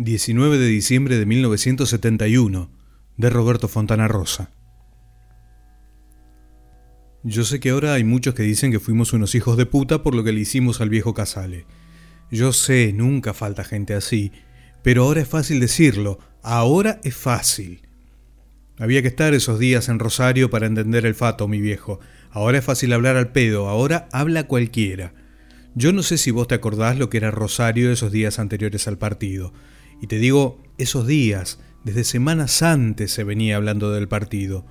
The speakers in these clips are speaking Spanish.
19 de diciembre de 1971, de Roberto Fontana Rosa. Yo sé que ahora hay muchos que dicen que fuimos unos hijos de puta por lo que le hicimos al viejo Casale. Yo sé, nunca falta gente así, pero ahora es fácil decirlo, ahora es fácil. Había que estar esos días en Rosario para entender el fato, mi viejo. Ahora es fácil hablar al pedo, ahora habla cualquiera. Yo no sé si vos te acordás lo que era Rosario esos días anteriores al partido. Y te digo, esos días, desde semanas antes se venía hablando del partido.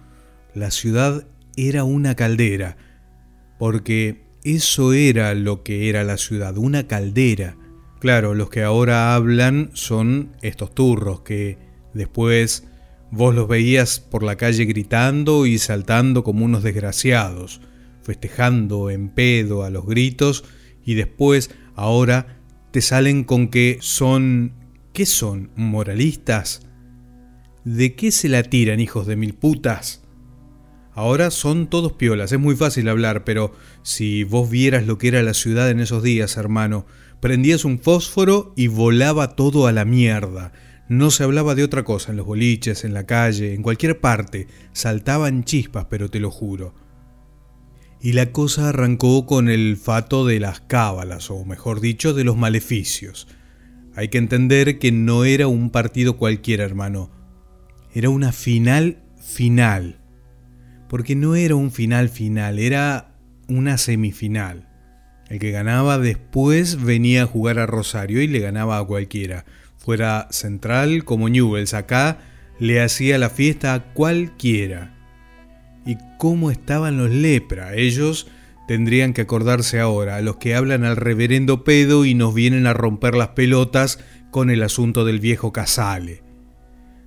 La ciudad era una caldera, porque eso era lo que era la ciudad, una caldera. Claro, los que ahora hablan son estos turros que después vos los veías por la calle gritando y saltando como unos desgraciados, festejando en pedo a los gritos y después ahora te salen con que son ¿Qué son? ¿Moralistas? ¿De qué se la tiran, hijos de mil putas? Ahora son todos piolas, es muy fácil hablar, pero si vos vieras lo que era la ciudad en esos días, hermano, prendías un fósforo y volaba todo a la mierda. No se hablaba de otra cosa en los boliches, en la calle, en cualquier parte. Saltaban chispas, pero te lo juro. Y la cosa arrancó con el fato de las cábalas, o mejor dicho, de los maleficios. Hay que entender que no era un partido cualquiera, hermano. Era una final final. Porque no era un final final, era una semifinal. El que ganaba después venía a jugar a Rosario y le ganaba a cualquiera. Fuera Central como Newells, acá le hacía la fiesta a cualquiera. ¿Y cómo estaban los lepra? Ellos tendrían que acordarse ahora, a los que hablan al reverendo pedo y nos vienen a romper las pelotas con el asunto del viejo Casale.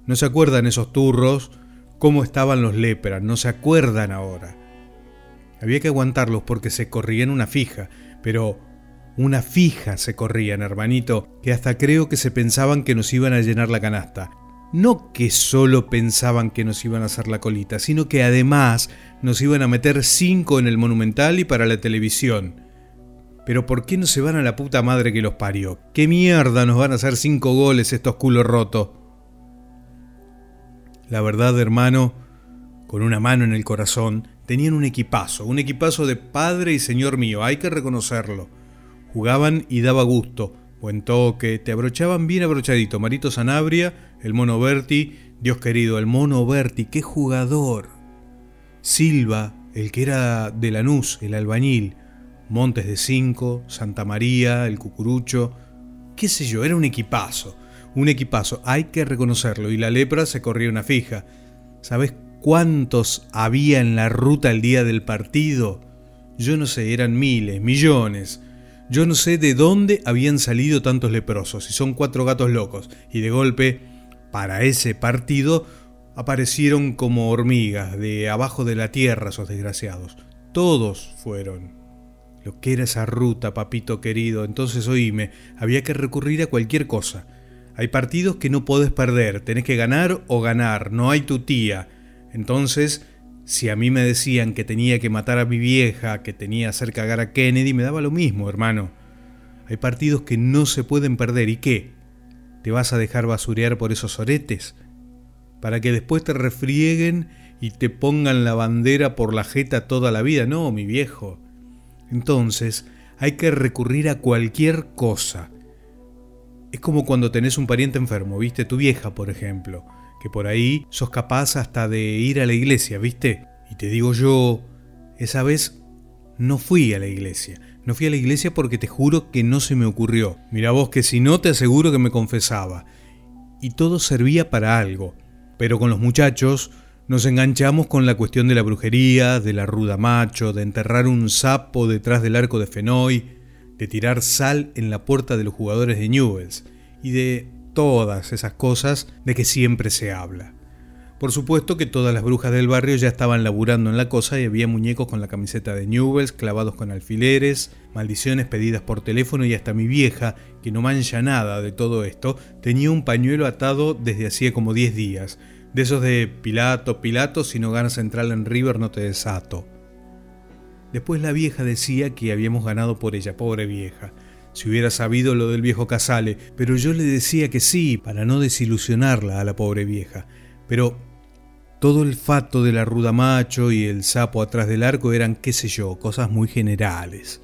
¿No se acuerdan esos turros? ¿Cómo estaban los lepras? No se acuerdan ahora. Había que aguantarlos porque se corrían una fija, pero una fija se corrían, hermanito, que hasta creo que se pensaban que nos iban a llenar la canasta no que solo pensaban que nos iban a hacer la colita, sino que además nos iban a meter cinco en el Monumental y para la televisión. Pero ¿por qué no se van a la puta madre que los parió? ¿Qué mierda nos van a hacer cinco goles estos culos rotos? La verdad, hermano, con una mano en el corazón, tenían un equipazo, un equipazo de padre y señor mío, hay que reconocerlo. Jugaban y daba gusto, Buen toque, te abrochaban bien abrochadito. Marito Sanabria, el mono Berti, Dios querido, el mono Berti, qué jugador. Silva, el que era de Lanús, el albañil. Montes de Cinco, Santa María, el Cucurucho. Qué sé yo, era un equipazo. Un equipazo, hay que reconocerlo. Y la lepra se corría una fija. ¿Sabes cuántos había en la ruta el día del partido? Yo no sé, eran miles, millones. Yo no sé de dónde habían salido tantos leprosos, y son cuatro gatos locos, y de golpe, para ese partido, aparecieron como hormigas de abajo de la tierra esos desgraciados. Todos fueron. Lo que era esa ruta, papito querido, entonces oíme, había que recurrir a cualquier cosa. Hay partidos que no podés perder, tenés que ganar o ganar, no hay tu tía. Entonces si a mí me decían que tenía que matar a mi vieja, que tenía que hacer cagar a Kennedy, me daba lo mismo, hermano. Hay partidos que no se pueden perder. ¿Y qué? ¿Te vas a dejar basurear por esos oretes? Para que después te refrieguen y te pongan la bandera por la jeta toda la vida. No, mi viejo. Entonces, hay que recurrir a cualquier cosa. Es como cuando tenés un pariente enfermo, ¿viste? Tu vieja, por ejemplo que por ahí sos capaz hasta de ir a la iglesia, ¿viste? Y te digo yo, esa vez no fui a la iglesia. No fui a la iglesia porque te juro que no se me ocurrió. Mira vos que si no te aseguro que me confesaba. Y todo servía para algo. Pero con los muchachos nos enganchamos con la cuestión de la brujería, de la ruda macho, de enterrar un sapo detrás del arco de Fenoy, de tirar sal en la puerta de los jugadores de Newells y de todas esas cosas de que siempre se habla. Por supuesto que todas las brujas del barrio ya estaban laburando en la cosa y había muñecos con la camiseta de Newells clavados con alfileres, maldiciones pedidas por teléfono y hasta mi vieja, que no mancha nada de todo esto, tenía un pañuelo atado desde hacía como 10 días, de esos de Pilato, Pilato, si no ganas entrar en River no te desato. Después la vieja decía que habíamos ganado por ella, pobre vieja. si hubiera sabido lo del viejo Casale, pero yo le decía que sí, para no desilusionarla a la pobre vieja. Pero todo el fato de la ruda macho y el sapo atrás del arco eran, qué sé yo, cosas muy generales.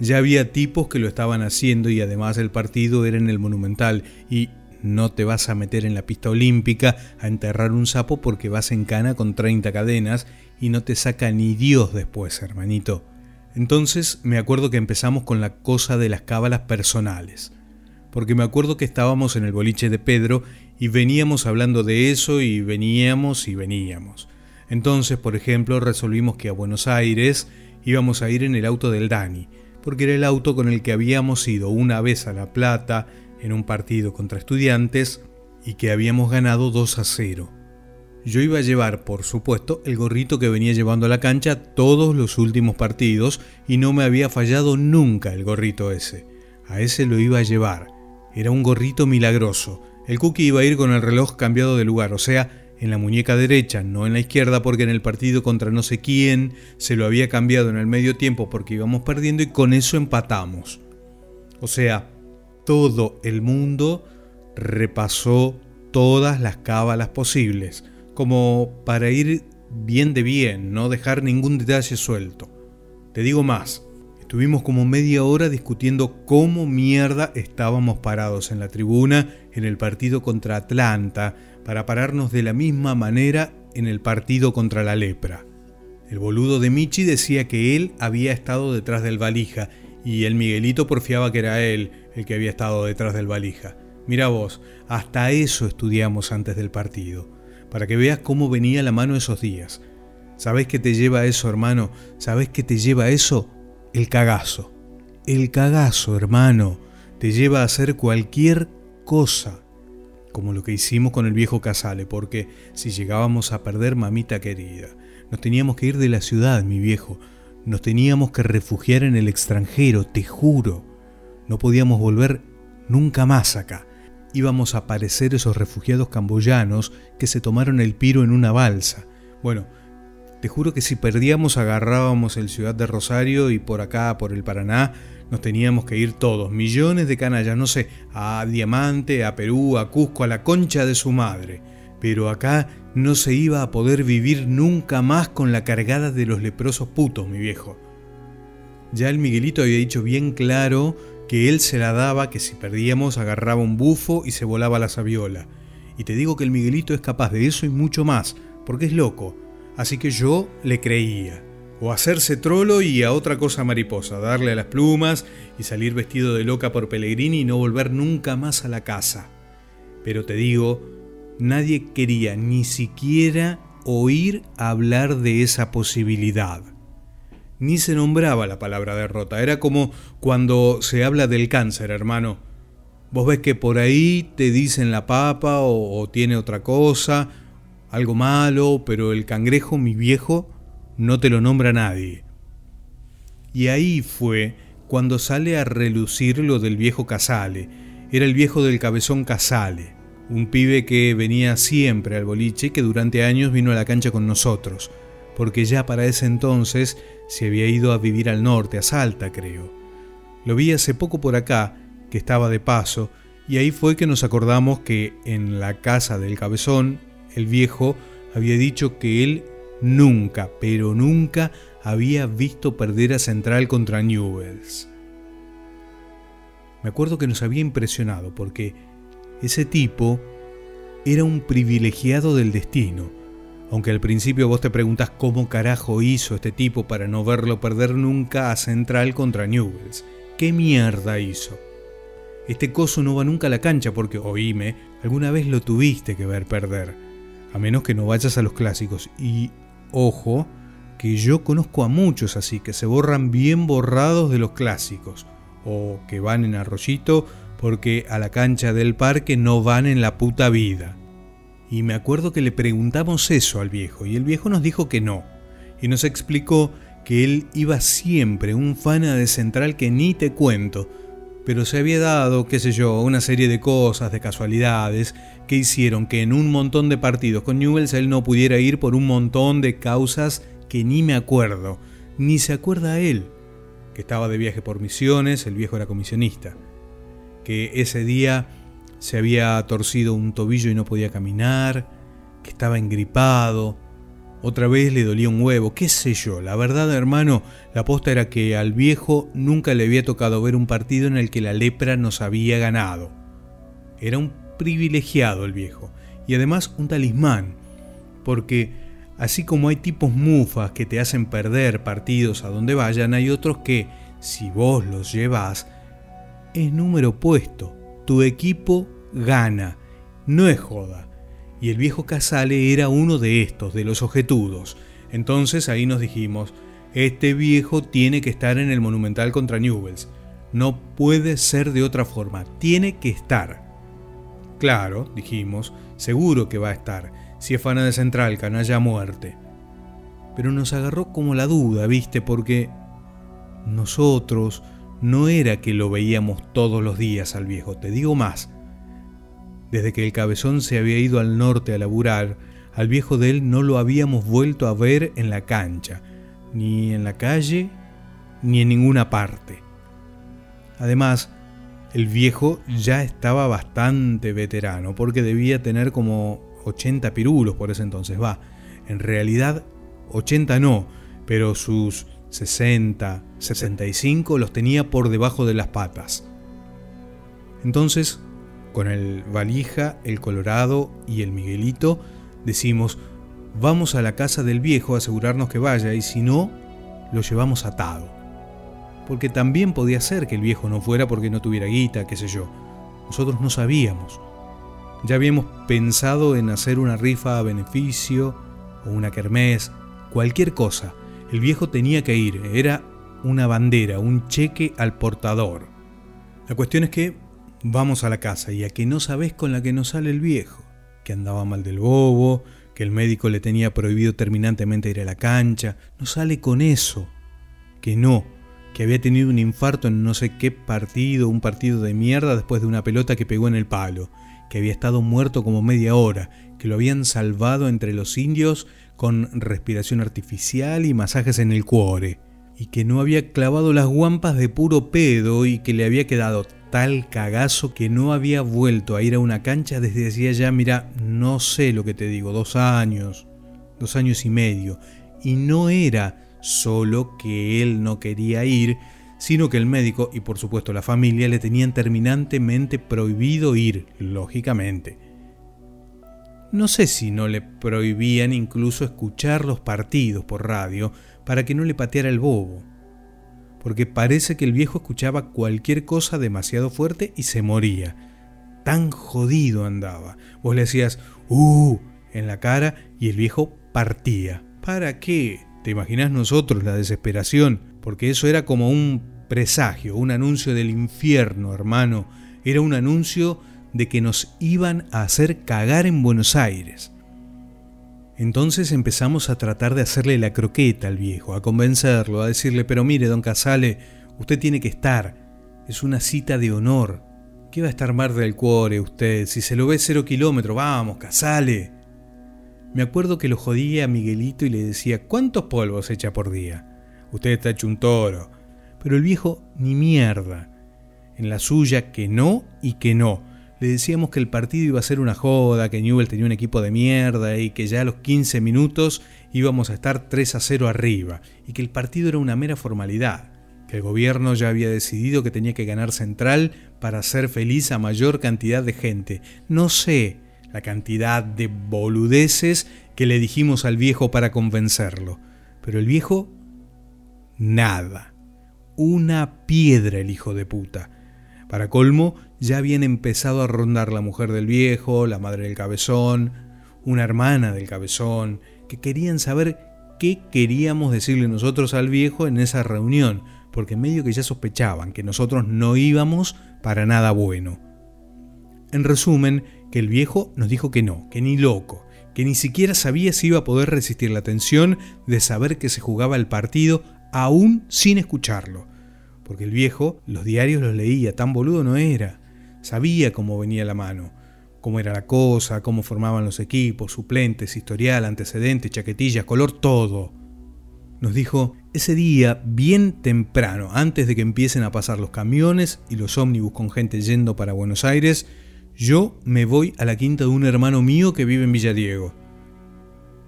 Ya había tipos que lo estaban haciendo y además el partido era en el Monumental y no te vas a meter en la pista olímpica a enterrar un sapo porque vas en cana con 30 cadenas y no te saca ni Dios después, hermanito. Entonces me acuerdo que empezamos con la cosa de las cábalas personales. Porque me acuerdo que estábamos en el boliche de Pedro y veníamos hablando de eso y veníamos y veníamos. Entonces, por ejemplo, resolvimos que a Buenos Aires íbamos a ir en el auto del Dani, porque era el auto con el que habíamos ido una vez a La Plata en un partido contra estudiantes y que habíamos ganado 2 a 0. Yo iba a llevar, por supuesto, el gorrito que venía llevando a la cancha todos los últimos partidos y no me había fallado nunca el gorrito ese. A ese lo iba a llevar. Era un gorrito milagroso. El cookie iba a ir con el reloj cambiado de lugar, o sea, en la muñeca derecha, no en la izquierda, porque en el partido contra no sé quién se lo había cambiado en el medio tiempo porque íbamos perdiendo y con eso empatamos. O sea, todo el mundo repasó todas las cábalas posibles como para ir bien de bien, no dejar ningún detalle suelto. Te digo más, estuvimos como media hora discutiendo cómo mierda estábamos parados en la tribuna en el partido contra Atlanta para pararnos de la misma manera en el partido contra la lepra. El boludo de Michi decía que él había estado detrás del valija y el Miguelito porfiaba que era él el que había estado detrás del valija. Mira vos, hasta eso estudiamos antes del partido para que veas cómo venía la mano esos días. ¿Sabés qué te lleva eso, hermano? ¿Sabés qué te lleva eso? El cagazo. El cagazo, hermano, te lleva a hacer cualquier cosa, como lo que hicimos con el viejo Casale, porque si llegábamos a perder mamita querida, nos teníamos que ir de la ciudad, mi viejo, nos teníamos que refugiar en el extranjero, te juro. No podíamos volver nunca más acá íbamos a parecer esos refugiados camboyanos que se tomaron el piro en una balsa. Bueno, te juro que si perdíamos agarrábamos el Ciudad de Rosario y por acá, por el Paraná, nos teníamos que ir todos, millones de canallas, no sé, a Diamante, a Perú, a Cusco, a la concha de su madre. Pero acá no se iba a poder vivir nunca más con la cargada de los leprosos putos, mi viejo. Ya el Miguelito había dicho bien claro que él se la daba que si perdíamos agarraba un bufo y se volaba la sabiola. Y te digo que el Miguelito es capaz de eso y mucho más, porque es loco. Así que yo le creía. O hacerse trolo y a otra cosa mariposa, darle a las plumas y salir vestido de loca por Pellegrini y no volver nunca más a la casa. Pero te digo, nadie quería ni siquiera oír hablar de esa posibilidad ni se nombraba la palabra derrota. Era como cuando se habla del cáncer, hermano. Vos ves que por ahí te dicen la papa o, tiene otra cosa, algo malo, pero el cangrejo, mi viejo, no te lo nombra nadie. Y ahí fue cuando sale a relucir lo del viejo Casale. Era el viejo del cabezón Casale, un pibe que venía siempre al boliche y que durante años vino a la cancha con nosotros, porque ya para ese entonces se había ido a vivir al norte, a Salta, creo. Lo vi hace poco por acá, que estaba de paso, y ahí fue que nos acordamos que en la casa del cabezón, el viejo había dicho que él nunca, pero nunca había visto perder a Central contra Newells. Me acuerdo que nos había impresionado porque ese tipo era un privilegiado del destino aunque al principio vos te preguntas cómo carajo hizo este tipo para no verlo perder nunca a Central contra Newells. ¿Qué mierda hizo? Este coso no va nunca a la cancha porque, oíme, alguna vez lo tuviste que ver perder. A menos que no vayas a los clásicos. Y, ojo, que yo conozco a muchos así, que se borran bien borrados de los clásicos. O que van en arroyito porque a la cancha del parque no van en la puta vida. Y me acuerdo que le preguntamos eso al viejo y el viejo nos dijo que no. Y nos explicó que él iba siempre, un fana de Central que ni te cuento, pero se había dado, qué sé yo, una serie de cosas, de casualidades, que hicieron que en un montón de partidos con Newells él no pudiera ir por un montón de causas que ni me acuerdo, ni se acuerda él. que estaba de viaje por misiones, el viejo era comisionista, que ese día se había torcido un tobillo y no podía caminar, que estaba engripado, otra vez le dolía un huevo, qué sé yo. La verdad, hermano, la aposta era que al viejo nunca le había tocado ver un partido en el que la lepra nos había ganado. Era un privilegiado el viejo, y además un talismán, porque así como hay tipos mufas que te hacen perder partidos a donde vayan, hay otros que, si vos los llevas, es número puesto. Tu equipo gana, no es joda y el viejo Casale era uno de estos, de los objetudos. Entonces ahí nos dijimos, este viejo tiene que estar en el Monumental contra Newells. No puede ser de otra forma, tiene que estar. Claro, dijimos, seguro que va a estar, si es fana de Central, canalla muerte. Pero nos agarró como la duda, viste, porque nosotros no era que lo veíamos todos los días al viejo, te digo más, desde que el cabezón se había ido al norte a laburar, al viejo de él no lo habíamos vuelto a ver en la cancha, ni en la calle, ni en ninguna parte. Además, el viejo ya estaba bastante veterano, porque debía tener como 80 pirulos por ese entonces. Va, en realidad 80 no, pero sus 60, 65 los tenía por debajo de las patas. Entonces con el valija, el colorado y el Miguelito, decimos, vamos a la casa del viejo a asegurarnos que vaya y si no, lo llevamos atado. Porque también podía ser que el viejo no fuera porque no tuviera guita, qué sé yo. Nosotros no sabíamos. Ya habíamos pensado en hacer una rifa a beneficio o una kermés, cualquier cosa. El viejo tenía que ir, era una bandera, un cheque al portador. La cuestión es que Vamos a la casa y a que no sabés con la que nos sale el viejo, que andaba mal del bobo, que el médico le tenía prohibido terminantemente ir a la cancha, no sale con eso, que no, que había tenido un infarto en no sé qué partido, un partido de mierda después de una pelota que pegó en el palo, que había estado muerto como media hora, que lo habían salvado entre los indios con respiración artificial y masajes en el cuore, y que no había clavado las guampas de puro pedo y que le había quedado tal cagazo que no había vuelto a ir a una cancha desde hacía ya, mira, no sé lo que te digo, dos años, dos años y medio. Y no era solo que él no quería ir, sino que el médico y por supuesto la familia le tenían terminantemente prohibido ir, lógicamente. No sé si no le prohibían incluso escuchar los partidos por radio para que no le pateara el bobo porque parece que el viejo escuchaba cualquier cosa demasiado fuerte y se moría. Tan jodido andaba. Vos le decías, ¡uh! en la cara y el viejo partía. ¿Para qué? ¿Te imaginas nosotros la desesperación? Porque eso era como un presagio, un anuncio del infierno, hermano. Era un anuncio de que nos iban a hacer cagar en Buenos Aires. Entonces empezamos a tratar de hacerle la croqueta al viejo, a convencerlo, a decirle, pero mire, don Casale, usted tiene que estar. Es una cita de honor. ¿Qué va a estar mar del cuore usted? Si se lo ve cero kilómetros, vamos, Casale. Me acuerdo que lo jodía a Miguelito y le decía, ¿cuántos polvos echa por día? Usted está hecho un toro. Pero el viejo, ni mierda. En la suya, que no y que no le decíamos que el partido iba a ser una joda, que Newell tenía un equipo de mierda y que ya a los 15 minutos íbamos a estar 3 a 0 arriba y que el partido era una mera formalidad, que el gobierno ya había decidido que tenía que ganar Central para hacer feliz a mayor cantidad de gente. No sé la cantidad de boludeces que le dijimos al viejo para convencerlo, pero el viejo nada. Una piedra el hijo de puta. Para colmo, ya habían empezado a rondar la mujer del viejo, la madre del cabezón, una hermana del cabezón, que querían saber qué queríamos decirle nosotros al viejo en esa reunión, porque medio que ya sospechaban que nosotros no íbamos para nada bueno. En resumen, que el viejo nos dijo que no, que ni loco, que ni siquiera sabía si iba a poder resistir la tensión de saber que se jugaba el partido aún sin escucharlo porque el viejo los diarios los leía, tan boludo no era. Sabía cómo venía la mano, cómo era la cosa, cómo formaban los equipos, suplentes, historial, antecedentes, chaquetillas, color, todo. nos dijo, ese día, bien temprano, antes de que empiecen a pasar los camiones y los ómnibus con gente yendo para Buenos Aires, yo me voy a la quinta de un hermano mío que vive en Villadiego.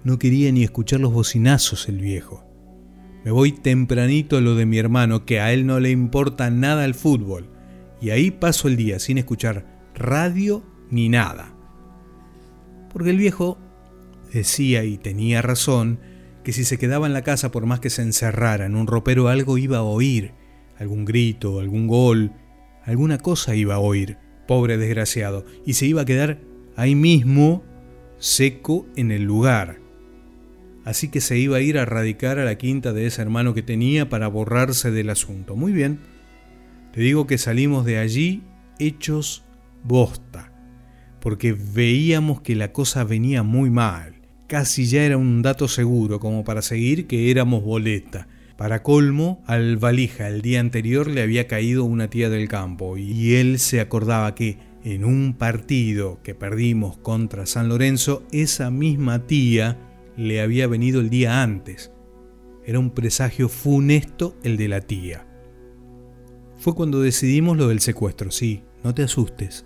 No quería ni escuchar los bocinazos el viejo. Me voy tempranito a lo de mi hermano, que a él no le importa nada el fútbol. Y ahí paso el día sin escuchar radio ni nada. Porque el viejo decía y tenía razón que si se quedaba en la casa por más que se encerrara en un ropero algo iba a oír, algún grito, algún gol, alguna cosa iba a oír, pobre desgraciado, y se iba a quedar ahí mismo seco en el lugar así que se iba a ir a radicar a la quinta de ese hermano que tenía para borrarse del asunto. Muy bien, te digo que salimos de allí hechos bosta, porque veíamos que la cosa venía muy mal. Casi ya era un dato seguro como para seguir que éramos boleta. Para colmo, al valija el día anterior le había caído una tía del campo y él se acordaba que en un partido que perdimos contra San Lorenzo, esa misma tía le había venido el día antes. Era un presagio funesto el de la tía. Fue cuando decidimos lo del secuestro, sí, no te asustes.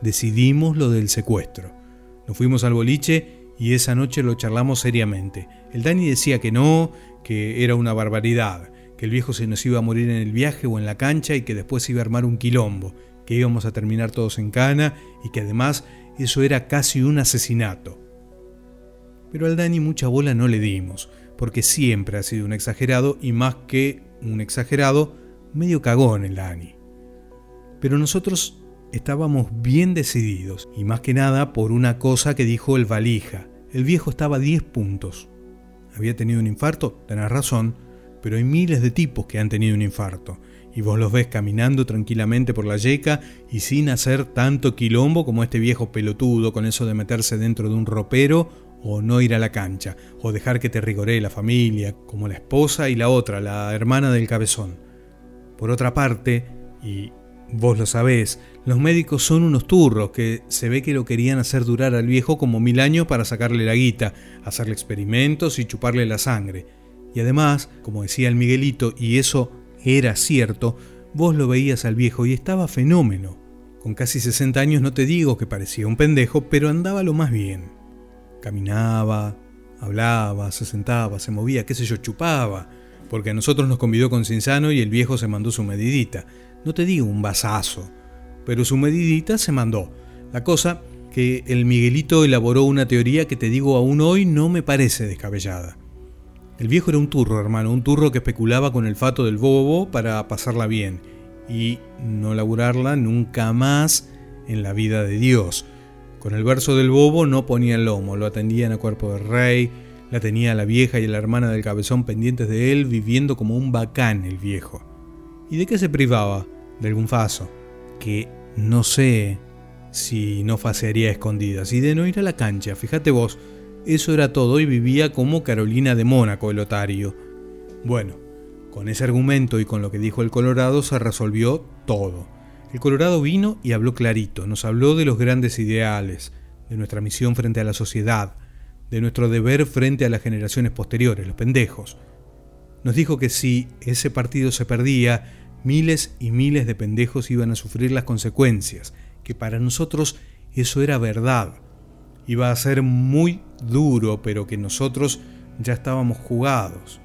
Decidimos lo del secuestro. Nos fuimos al boliche y esa noche lo charlamos seriamente. El Dani decía que no, que era una barbaridad, que el viejo se nos iba a morir en el viaje o en la cancha y que después iba a armar un quilombo, que íbamos a terminar todos en cana y que además eso era casi un asesinato. Pero al Dani mucha bola no le dimos, porque siempre ha sido un exagerado y más que un exagerado, medio cagón el Dani. Pero nosotros estábamos bien decididos, y más que nada por una cosa que dijo el valija. El viejo estaba a 10 puntos. Había tenido un infarto, tenés razón, pero hay miles de tipos que han tenido un infarto, y vos los ves caminando tranquilamente por la yeca y sin hacer tanto quilombo como este viejo pelotudo con eso de meterse dentro de un ropero o no ir a la cancha, o dejar que te rigoree la familia, como la esposa y la otra, la hermana del cabezón. Por otra parte, y vos lo sabés, los médicos son unos turros que se ve que lo querían hacer durar al viejo como mil años para sacarle la guita, hacerle experimentos y chuparle la sangre. Y además, como decía el Miguelito, y eso era cierto, vos lo veías al viejo y estaba fenómeno. Con casi 60 años no te digo que parecía un pendejo, pero andaba lo más bien. Caminaba, hablaba, se sentaba, se movía, qué sé yo, chupaba, porque a nosotros nos convidó con Cinsano y el viejo se mandó su medidita. No te digo un vasazo, pero su medidita se mandó. La cosa que el Miguelito elaboró una teoría que te digo aún hoy no me parece descabellada. El viejo era un turro, hermano, un turro que especulaba con el fato del bobo para pasarla bien y no laburarla nunca más en la vida de Dios. Con el verso del bobo no ponía el lomo, lo atendían a cuerpo de rey, la tenía la vieja y la hermana del cabezón pendientes de él, viviendo como un bacán el viejo. ¿Y de qué se privaba? De algún faso, que no sé si no facearía escondidas, y de no ir a la cancha, fíjate vos, eso era todo y vivía como Carolina de Mónaco el otario. Bueno, con ese argumento y con lo que dijo el Colorado se resolvió todo. El Colorado vino y habló clarito, nos habló de los grandes ideales, de nuestra misión frente a la sociedad, de nuestro deber frente a las generaciones posteriores, los pendejos. Nos dijo que si ese partido se perdía, miles y miles de pendejos iban a sufrir las consecuencias, que para nosotros eso era verdad. Iba a ser muy duro, pero que nosotros ya estábamos jugados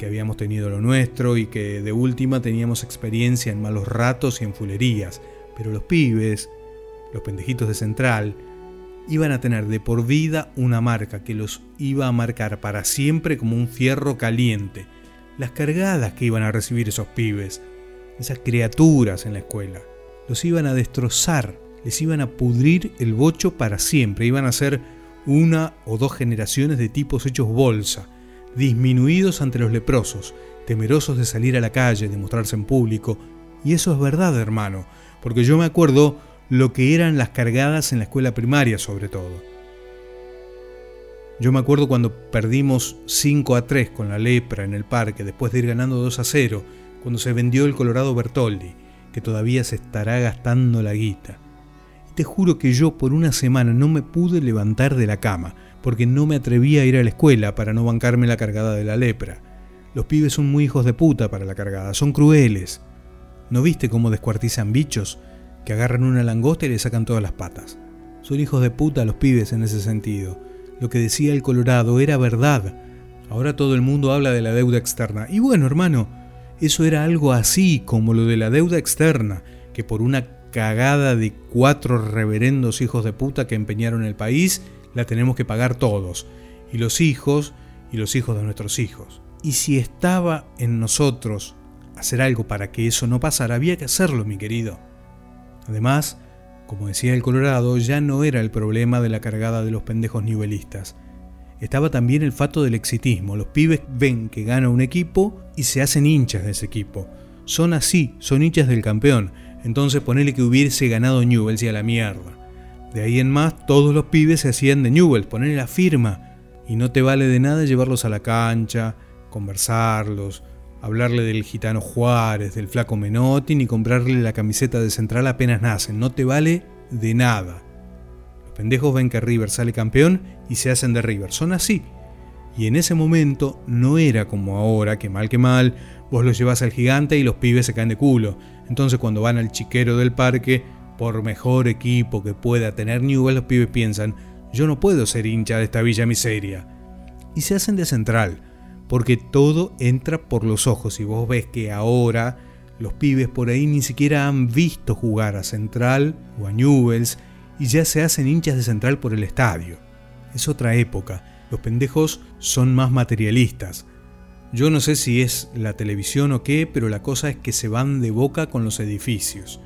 que habíamos tenido lo nuestro y que de última teníamos experiencia en malos ratos y en fulerías, pero los pibes, los pendejitos de Central, iban a tener de por vida una marca que los iba a marcar para siempre como un fierro caliente. Las cargadas que iban a recibir esos pibes, esas criaturas en la escuela, los iban a destrozar, les iban a pudrir el bocho para siempre, iban a ser una o dos generaciones de tipos hechos bolsa, disminuidos ante los leprosos, temerosos de salir a la calle, de mostrarse en público. Y eso es verdad, hermano, porque yo me acuerdo lo que eran las cargadas en la escuela primaria sobre todo. Yo me acuerdo cuando perdimos 5 a 3 con la lepra en el parque después de ir ganando 2 a 0, cuando se vendió el Colorado Bertoldi, que todavía se estará gastando la guita. te juro que yo por una semana no me pude levantar de la cama, porque no me atrevía a ir a la escuela para no bancarme la cargada de la lepra. Los pibes son muy hijos de puta para la cargada, son crueles. ¿No viste cómo descuartizan bichos? Que agarran una langosta y le sacan todas las patas. Son hijos de puta los pibes en ese sentido. Lo que decía el Colorado era verdad. Ahora todo el mundo habla de la deuda externa. Y bueno, hermano, eso era algo así como lo de la deuda externa, que por una cagada de cuatro reverendos hijos de puta que empeñaron el país, la tenemos que pagar todos. Y los hijos y los hijos de nuestros hijos. Y si estaba en nosotros hacer algo para que eso no pasara, había que hacerlo, mi querido. Además, como decía el Colorado, ya no era el problema de la cargada de los pendejos nivelistas. Estaba también el fato del exitismo. Los pibes ven que gana un equipo y se hacen hinchas de ese equipo. Son así, son hinchas del campeón. Entonces ponele que hubiese ganado Newells y a la mierda. De ahí en más, todos los pibes se hacían de Newells, ponerle la firma. Y no te vale de nada llevarlos a la cancha, conversarlos, hablarle del gitano Juárez, del flaco Menotti, ni comprarle la camiseta de central apenas nacen. No te vale de nada. Los pendejos ven que River sale campeón y se hacen de River. Son así. Y en ese momento no era como ahora, que mal que mal, vos los llevas al gigante y los pibes se caen de culo. Entonces cuando van al chiquero del parque, por mejor equipo que pueda tener Newell, los pibes piensan, yo no puedo ser hincha de esta villa miseria. Y se hacen de central porque todo entra por los ojos y vos ves que ahora los pibes por ahí ni siquiera han visto jugar a Central o a Newells y ya se hacen hinchas de Central por el estadio. Es otra época, los pendejos son más materialistas. Yo no sé si es la televisión o qué, pero la cosa es que se van de boca con los edificios.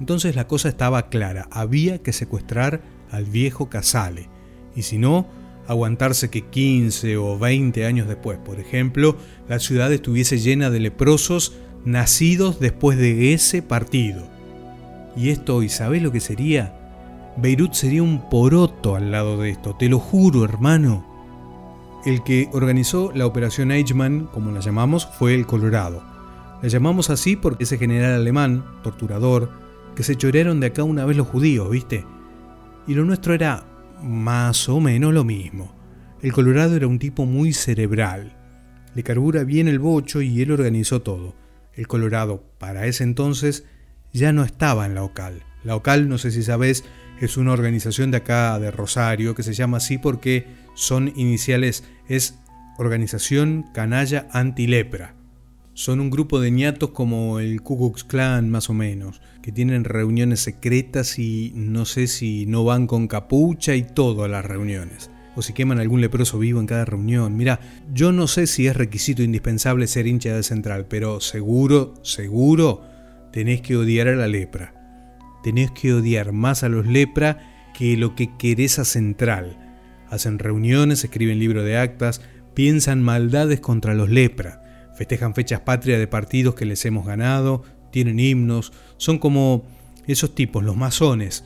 Entonces la cosa estaba clara, había que secuestrar al viejo Casale, y si no, aguantarse que 15 o 20 años después, por ejemplo, la ciudad estuviese llena de leprosos nacidos después de ese partido. Y esto, ¿y sabés lo que sería? Beirut sería un poroto al lado de esto, te lo juro, hermano. El que organizó la operación Eichmann, como la llamamos, fue el Colorado. La llamamos así porque ese general alemán, torturador, que se chorearon de acá una vez los judíos, ¿viste? Y lo nuestro era más o menos lo mismo. El Colorado era un tipo muy cerebral. Le carbura bien el bocho y él organizó todo. El Colorado, para ese entonces, ya no estaba en la OCAL. La OCAL, no sé si sabes, es una organización de acá de Rosario que se llama así porque son iniciales, es Organización Canalla Antilepra. Son un grupo de ñatos como el Ku Klux Klan más o menos, que tienen reuniones secretas y no sé si no van con capucha y todo a las reuniones. O si queman algún leproso vivo en cada reunión. Mira, yo no sé si es requisito indispensable ser hincha de Central, pero seguro, seguro, tenés que odiar a la lepra. Tenés que odiar más a los lepra que lo que querés a Central. Hacen reuniones, escriben libros de actas, piensan maldades contra los lepra festejan fechas patrias de partidos que les hemos ganado, tienen himnos, son como esos tipos, los masones,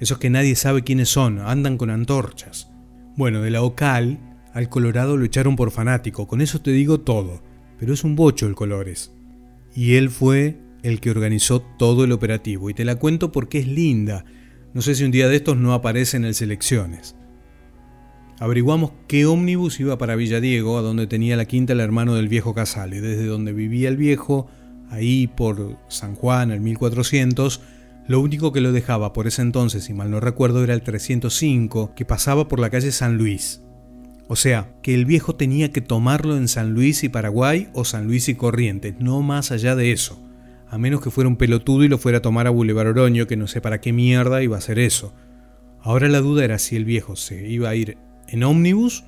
esos que nadie sabe quiénes son, andan con antorchas. Bueno, de la OCAL al Colorado lo echaron por fanático, con eso te digo todo, pero es un bocho el Colores. Y él fue el que organizó todo el operativo, y te la cuento porque es linda. No sé si un día de estos no aparece en el Selecciones. Averiguamos qué ómnibus iba para Villadiego, a donde tenía la quinta el hermano del viejo Casale. Desde donde vivía el viejo, ahí por San Juan, el 1400, lo único que lo dejaba por ese entonces, si mal no recuerdo, era el 305, que pasaba por la calle San Luis. O sea, que el viejo tenía que tomarlo en San Luis y Paraguay o San Luis y Corrientes, no más allá de eso. A menos que fuera un pelotudo y lo fuera a tomar a Boulevard Oroño, que no sé para qué mierda iba a hacer eso. Ahora la duda era si el viejo se iba a ir en ómnibus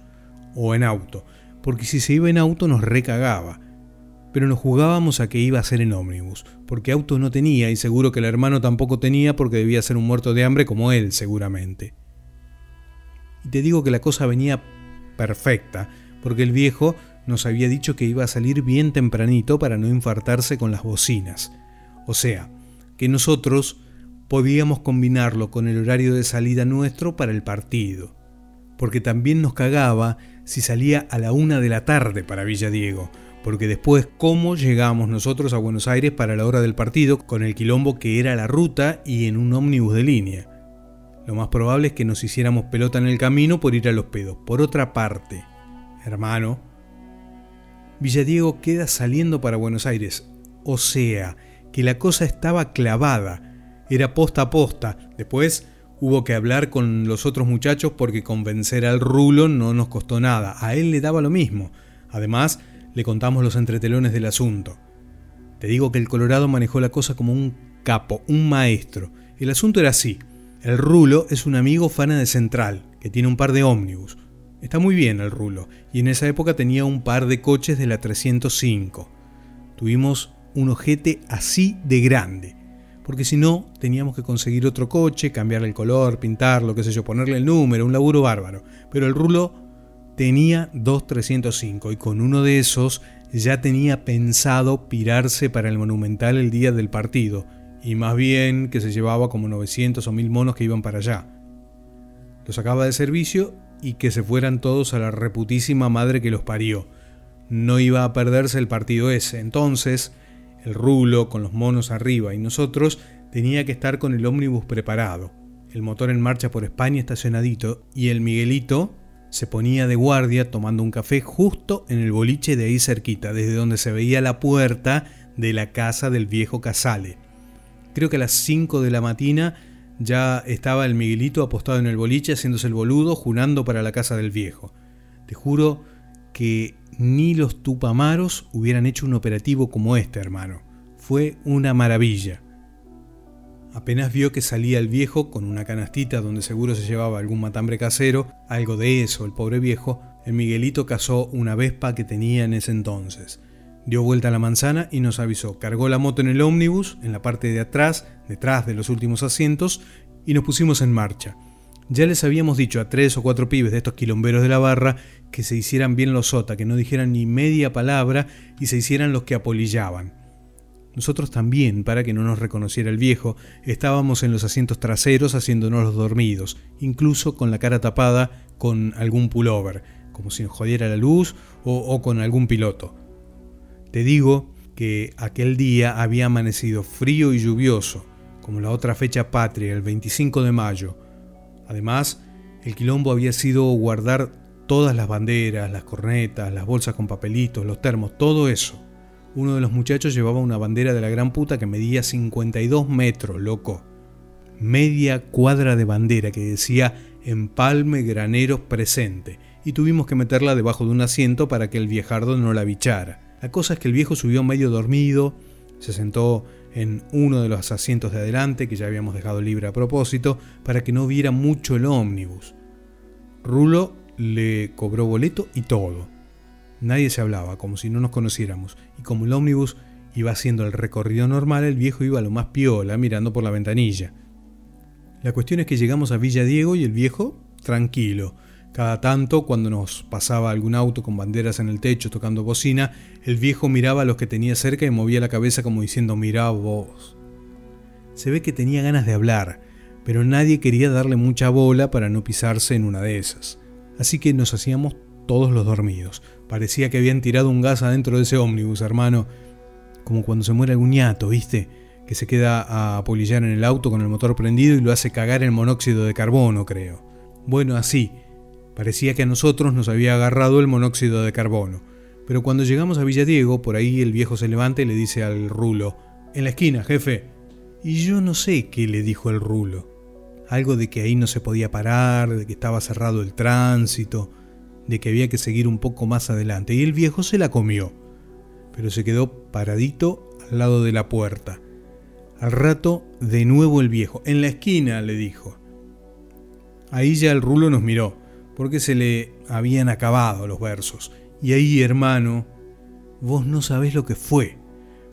o en auto, porque si se iba en auto nos recagaba. Pero nos jugábamos a que iba a ser en ómnibus, porque auto no tenía y seguro que el hermano tampoco tenía porque debía ser un muerto de hambre como él seguramente. Y te digo que la cosa venía perfecta, porque el viejo nos había dicho que iba a salir bien tempranito para no infartarse con las bocinas. O sea, que nosotros podíamos combinarlo con el horario de salida nuestro para el partido porque también nos cagaba si salía a la una de la tarde para Villa Diego, porque después cómo llegamos nosotros a Buenos Aires para la hora del partido con el quilombo que era la ruta y en un ómnibus de línea. Lo más probable es que nos hiciéramos pelota en el camino por ir a los pedos. Por otra parte, hermano, Villadiego queda saliendo para Buenos Aires. O sea, que la cosa estaba clavada. Era posta a posta. Después hubo que hablar con los otros muchachos porque convencer al rulo no nos costó nada. A él le daba lo mismo. Además, le contamos los entretelones del asunto. Te digo que el Colorado manejó la cosa como un capo, un maestro. El asunto era así. El Rulo es un amigo fana de Central, que tiene un par de ómnibus. Está muy bien el Rulo, y en esa época tenía un par de coches de la 305. Tuvimos un ojete así de grande, porque si no, teníamos que conseguir otro coche, cambiarle el color, pintarlo, qué sé yo, ponerle el número, un laburo bárbaro. Pero el Rulo tenía dos 305 y con uno de esos ya tenía pensado pirarse para el Monumental el día del partido, y más bien que se llevaba como 900 o 1000 monos que iban para allá. Los sacaba de servicio y que se fueran todos a la reputísima madre que los parió. No iba a perderse el partido ese. Entonces, el rulo con los monos arriba y nosotros tenía que estar con el ómnibus preparado, el motor en marcha por España estacionadito y el Miguelito se ponía de guardia tomando un café justo en el boliche de ahí cerquita, desde donde se veía la puerta de la casa del viejo Casale. Creo que a las 5 de la mañana ya estaba el Miguelito apostado en el boliche haciéndose el boludo, junando para la casa del viejo. Te juro que ni los tupamaros hubieran hecho un operativo como este, hermano. Fue una maravilla. Apenas vio que salía el viejo con una canastita donde seguro se llevaba algún matambre casero, algo de eso, el pobre viejo, el Miguelito cazó una vespa que tenía en ese entonces. Dio vuelta a la manzana y nos avisó. Cargó la moto en el ómnibus, en la parte de atrás, detrás de los últimos asientos, y nos pusimos en marcha. Ya les habíamos dicho a tres o cuatro pibes de estos quilomberos de la barra que se hicieran bien los sota, que no dijeran ni media palabra y se hicieran los que apolillaban. Nosotros también, para que no nos reconociera el viejo, estábamos en los asientos traseros haciéndonos los dormidos, incluso con la cara tapada con algún pullover, como si nos jodiera la luz o, o con algún piloto. Te digo que aquel día había amanecido frío y lluvioso, como la otra fecha patria, el 25 de mayo. Además, el quilombo había sido guardar todas las banderas, las cornetas, las bolsas con papelitos, los termos, todo eso. Uno de los muchachos llevaba una bandera de la gran puta que medía 52 metros, loco. Media cuadra de bandera que decía empalme graneros presente, y tuvimos que meterla debajo de un asiento para que el viejardo no la bichara. La cosa es que el viejo subió medio dormido, se sentó en uno de los asientos de adelante, que ya habíamos dejado libre a propósito, para que no viera mucho el ómnibus. Rulo le cobró boleto y todo. Nadie se hablaba, como si no nos conociéramos, y como el ómnibus iba haciendo el recorrido normal, el viejo iba a lo más piola, mirando por la ventanilla. La cuestión es que llegamos a Villa Diego y el viejo, tranquilo, cada tanto, cuando nos pasaba algún auto con banderas en el techo tocando bocina, el viejo miraba a los que tenía cerca y movía la cabeza como diciendo, mirá vos. Se ve que tenía ganas de hablar, pero nadie quería darle mucha bola para no pisarse en una de esas. Así que nos hacíamos todos los dormidos. Parecía que habían tirado un gas adentro de ese ómnibus, hermano. Como cuando se muere algún ñato, ¿viste? Que se queda a apolillar en el auto con el motor prendido y lo hace cagar en monóxido de carbono, creo. Bueno, así, Parecía que a nosotros nos había agarrado el monóxido de carbono. Pero cuando llegamos a Villadiego, por ahí el viejo se levanta y le dice al rulo, en la esquina, jefe. Y yo no sé qué le dijo el rulo. Algo de que ahí no se podía parar, de que estaba cerrado el tránsito, de que había que seguir un poco más adelante. Y el viejo se la comió, pero se quedó paradito al lado de la puerta. Al rato, de nuevo el viejo, en la esquina, le dijo. Ahí ya el rulo nos miró porque se le habían acabado los versos. Y ahí, hermano, vos no sabés lo que fue.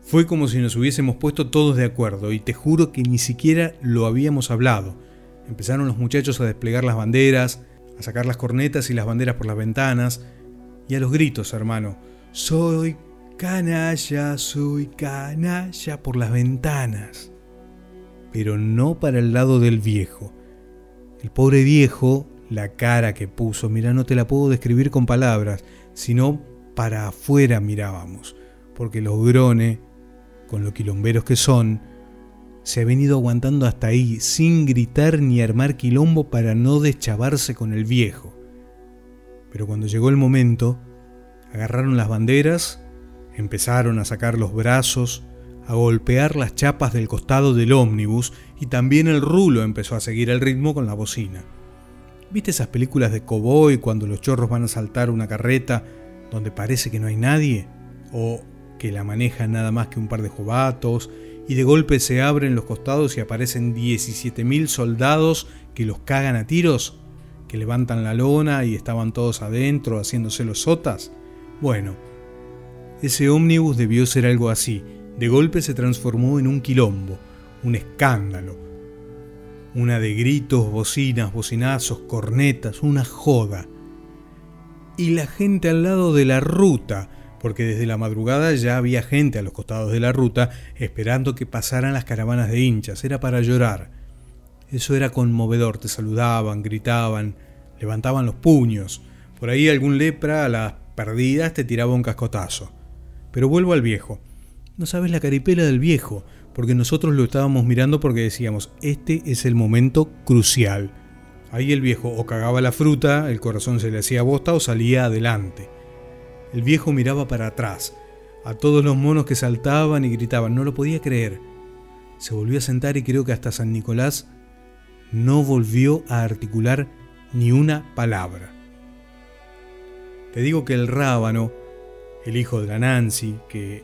Fue como si nos hubiésemos puesto todos de acuerdo, y te juro que ni siquiera lo habíamos hablado. Empezaron los muchachos a desplegar las banderas, a sacar las cornetas y las banderas por las ventanas, y a los gritos, hermano. Soy canalla, soy canalla por las ventanas. Pero no para el lado del viejo. El pobre viejo la cara que puso, mira, no te la puedo describir con palabras, sino para afuera mirábamos, porque los grones, con lo quilomberos que son, se ha venido aguantando hasta ahí sin gritar ni armar quilombo para no deschavarse con el viejo. Pero cuando llegó el momento, agarraron las banderas, empezaron a sacar los brazos, a golpear las chapas del costado del ómnibus y también el rulo empezó a seguir el ritmo con la bocina. ¿Viste esas películas de cowboy cuando los chorros van a saltar una carreta donde parece que no hay nadie? ¿O que la manejan nada más que un par de jovatos y de golpe se abren los costados y aparecen 17.000 soldados que los cagan a tiros, que levantan la lona y estaban todos adentro haciéndose los sotas. Bueno, ese ómnibus debió ser algo así. De golpe se transformó en un quilombo, un escándalo. Una de gritos, bocinas, bocinazos, cornetas, una joda. Y la gente al lado de la ruta, porque desde la madrugada ya había gente a los costados de la ruta esperando que pasaran las caravanas de hinchas, era para llorar. Eso era conmovedor, te saludaban, gritaban, levantaban los puños. Por ahí algún lepra a las perdidas te tiraba un cascotazo. Pero vuelvo al viejo. No sabes la caripela del viejo, porque nosotros lo estábamos mirando porque decíamos, este es el momento crucial. Ahí el viejo o cagaba la fruta, el corazón se le hacía bosta o salía adelante. El viejo miraba para atrás, a todos los monos que saltaban y gritaban, no lo podía creer. Se volvió a sentar y creo que hasta San Nicolás no volvió a articular ni una palabra. Te digo que el rábano, el hijo de la Nancy, que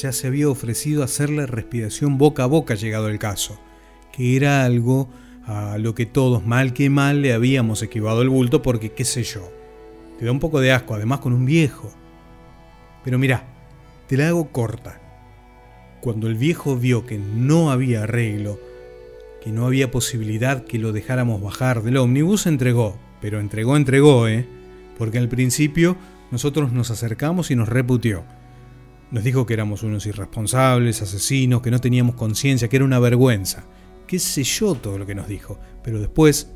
ya se había ofrecido hacerle respiración boca a boca llegado el caso, que era algo a lo que todos mal que mal le habíamos esquivado el bulto porque qué sé yo. Te da un poco de asco, además con un viejo. Pero mira, te la hago corta. Cuando el viejo vio que no había arreglo, que no había posibilidad que lo dejáramos bajar del ómnibus, entregó. Pero entregó, entregó, ¿eh? Porque al principio nosotros nos acercamos y nos reputió. Nos dijo que éramos unos irresponsables, asesinos, que no teníamos conciencia, que era una vergüenza. Qué sé yo todo lo que nos dijo. Pero después,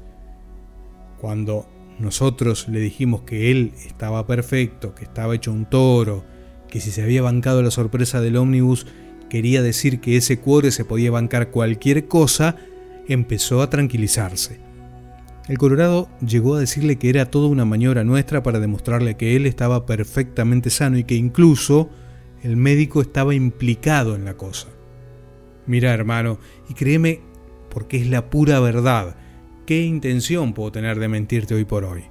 cuando nosotros le dijimos que él estaba perfecto, que estaba hecho un toro, que si se había bancado la sorpresa del ómnibus quería decir que ese cuore se podía bancar cualquier cosa, empezó a tranquilizarse. El Colorado llegó a decirle que era toda una maniobra nuestra para demostrarle que él estaba perfectamente sano y que incluso el médico estaba implicado en la cosa. Mira, hermano, y créeme porque es la pura verdad, ¿qué intención puedo tener de mentirte hoy por hoy?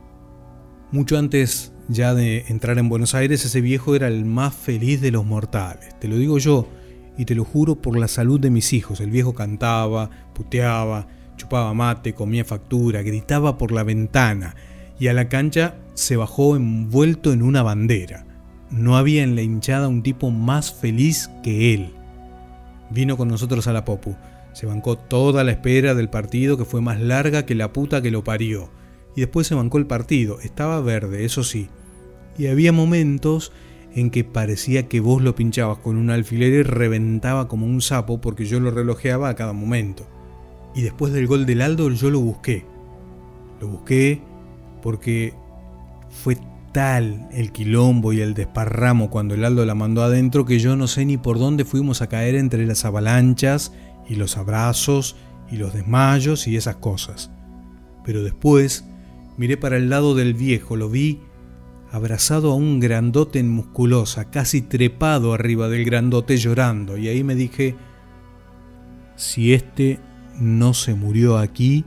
Mucho antes ya de entrar en Buenos Aires, ese viejo era el más feliz de los mortales. Te lo digo yo y te lo juro por la salud de mis hijos. El viejo cantaba, puteaba, chupaba mate, comía factura, gritaba por la ventana y a la cancha se bajó envuelto en una bandera. No había en la hinchada un tipo más feliz que él. Vino con nosotros a la Popu. Se bancó toda la espera del partido que fue más larga que la puta que lo parió. Y después se bancó el partido. Estaba verde, eso sí y había momentos en que parecía que vos lo pinchabas con un alfiler y reventaba como un sapo porque yo lo relojeaba a cada momento. Y después del gol del Aldo yo lo busqué. Lo busqué porque fue tal el quilombo y el desparramo cuando el Aldo la mandó adentro que yo no sé ni por dónde fuimos a caer entre las avalanchas y los abrazos y los desmayos y esas cosas. Pero después miré para el lado del viejo, lo vi abrazado a un grandote en musculosa, casi trepado arriba del grandote llorando, y ahí me dije, si este no se murió aquí,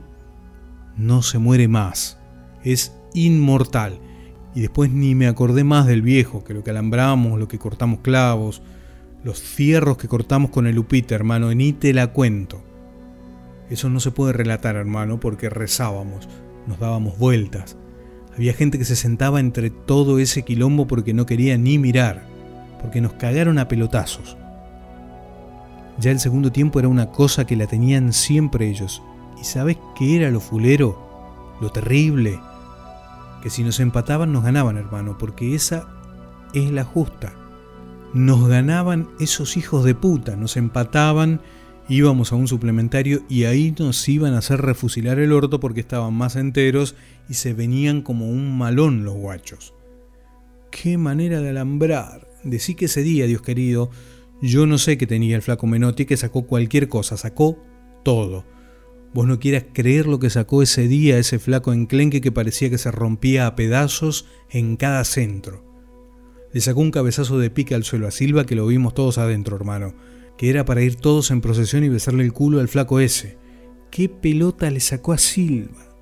no se muere más, es inmortal. Y después ni me acordé más del viejo, que lo que alambramos, lo que cortamos clavos, los fierros que cortamos con el upita, hermano, ni te la cuento. Eso no se puede relatar, hermano, porque rezábamos, nos dábamos vueltas, había gente que se sentaba entre todo ese quilombo porque no quería ni mirar, porque nos cagaron a pelotazos. Ya el segundo tiempo era una cosa que la tenían siempre ellos. ¿Y sabes qué era lo fulero? Lo terrible. Que si nos empataban nos ganaban, hermano, porque esa es la justa. Nos ganaban esos hijos de puta, nos empataban íbamos a un suplementario y ahí nos iban a hacer refusilar el orto porque estaban más enteros y se venían como un malón los guachos. Qué manera de alambrar. Decí que ese día, Dios querido, yo no sé qué tenía el flaco Menotti que sacó cualquier cosa, sacó todo. Vos no quieras creer lo que sacó ese día ese flaco enclenque que parecía que se rompía a pedazos en cada centro. Le sacó un cabezazo de pique al suelo a Silva que lo vimos todos adentro, hermano, que era para ir todos en procesión y besarle el culo al flaco ese. ¿Qué pelota le sacó a Silva?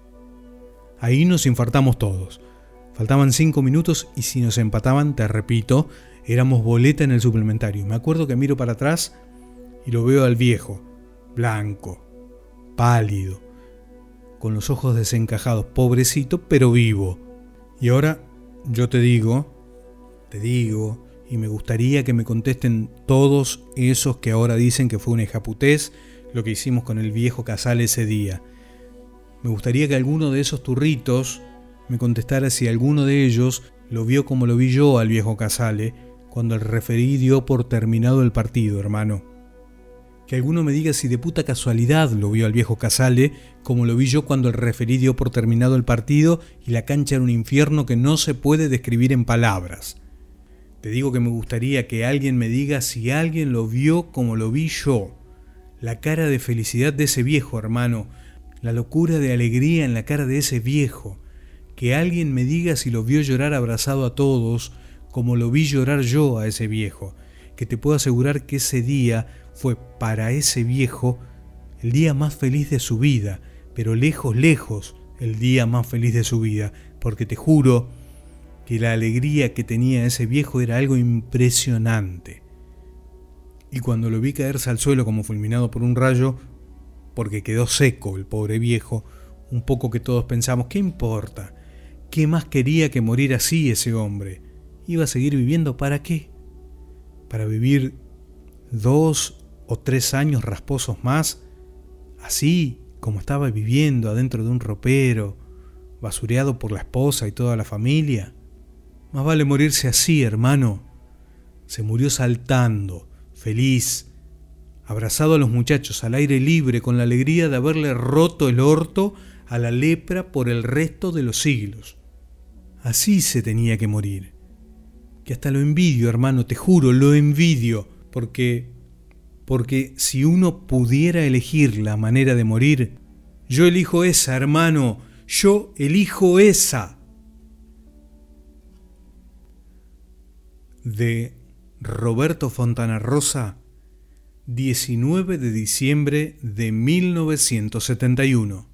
Ahí nos infartamos todos. Faltaban cinco minutos y si nos empataban, te repito, éramos boleta en el suplementario. Me acuerdo que miro para atrás y lo veo al viejo, blanco, pálido, con los ojos desencajados, pobrecito, pero vivo. Y ahora yo te digo, te digo, y me gustaría que me contesten todos esos que ahora dicen que fue un ejaputés lo que hicimos con el viejo Casal ese día. Me gustaría que alguno de esos turritos me contestara si alguno de ellos lo vio como lo vi yo al viejo Casale cuando el referí dio por terminado el partido, hermano que alguno me diga si de puta casualidad lo vio al viejo Casale, como lo vi yo cuando el referí dio por terminado el partido y la cancha era un infierno que no se puede describir en palabras. Te digo que me gustaría que alguien me diga si alguien lo vio como lo vi yo. La cara de felicidad de ese viejo, hermano, la locura de alegría en la cara de ese viejo. Que alguien me diga si lo vio llorar abrazado a todos, como lo vi llorar yo a ese viejo. Que te puedo asegurar que ese día fue para ese viejo el día más feliz de su vida, pero lejos, lejos el día más feliz de su vida, porque te juro que la alegría que tenía ese viejo era algo impresionante. Y cuando lo vi caerse al suelo como fulminado por un rayo, porque quedó seco el pobre viejo, un poco que todos pensamos, ¿qué importa? ¿Qué más quería que morir así ese hombre? ¿Iba a seguir viviendo para qué? Para vivir dos o tres años rasposos más, así como estaba viviendo adentro de un ropero, basureado por la esposa y toda la familia. Más vale morirse así, hermano. Se murió saltando, feliz, abrazado a los muchachos al aire libre con la alegría de haberle roto el orto a la lepra por el resto de los siglos. Así se tenía que morir. Que hasta lo envidio, hermano, te juro, lo envidio, porque porque si uno pudiera elegir la manera de morir, yo elijo esa, hermano, yo elijo esa. De Roberto Fontana Rosa, 19 de diciembre de 1971.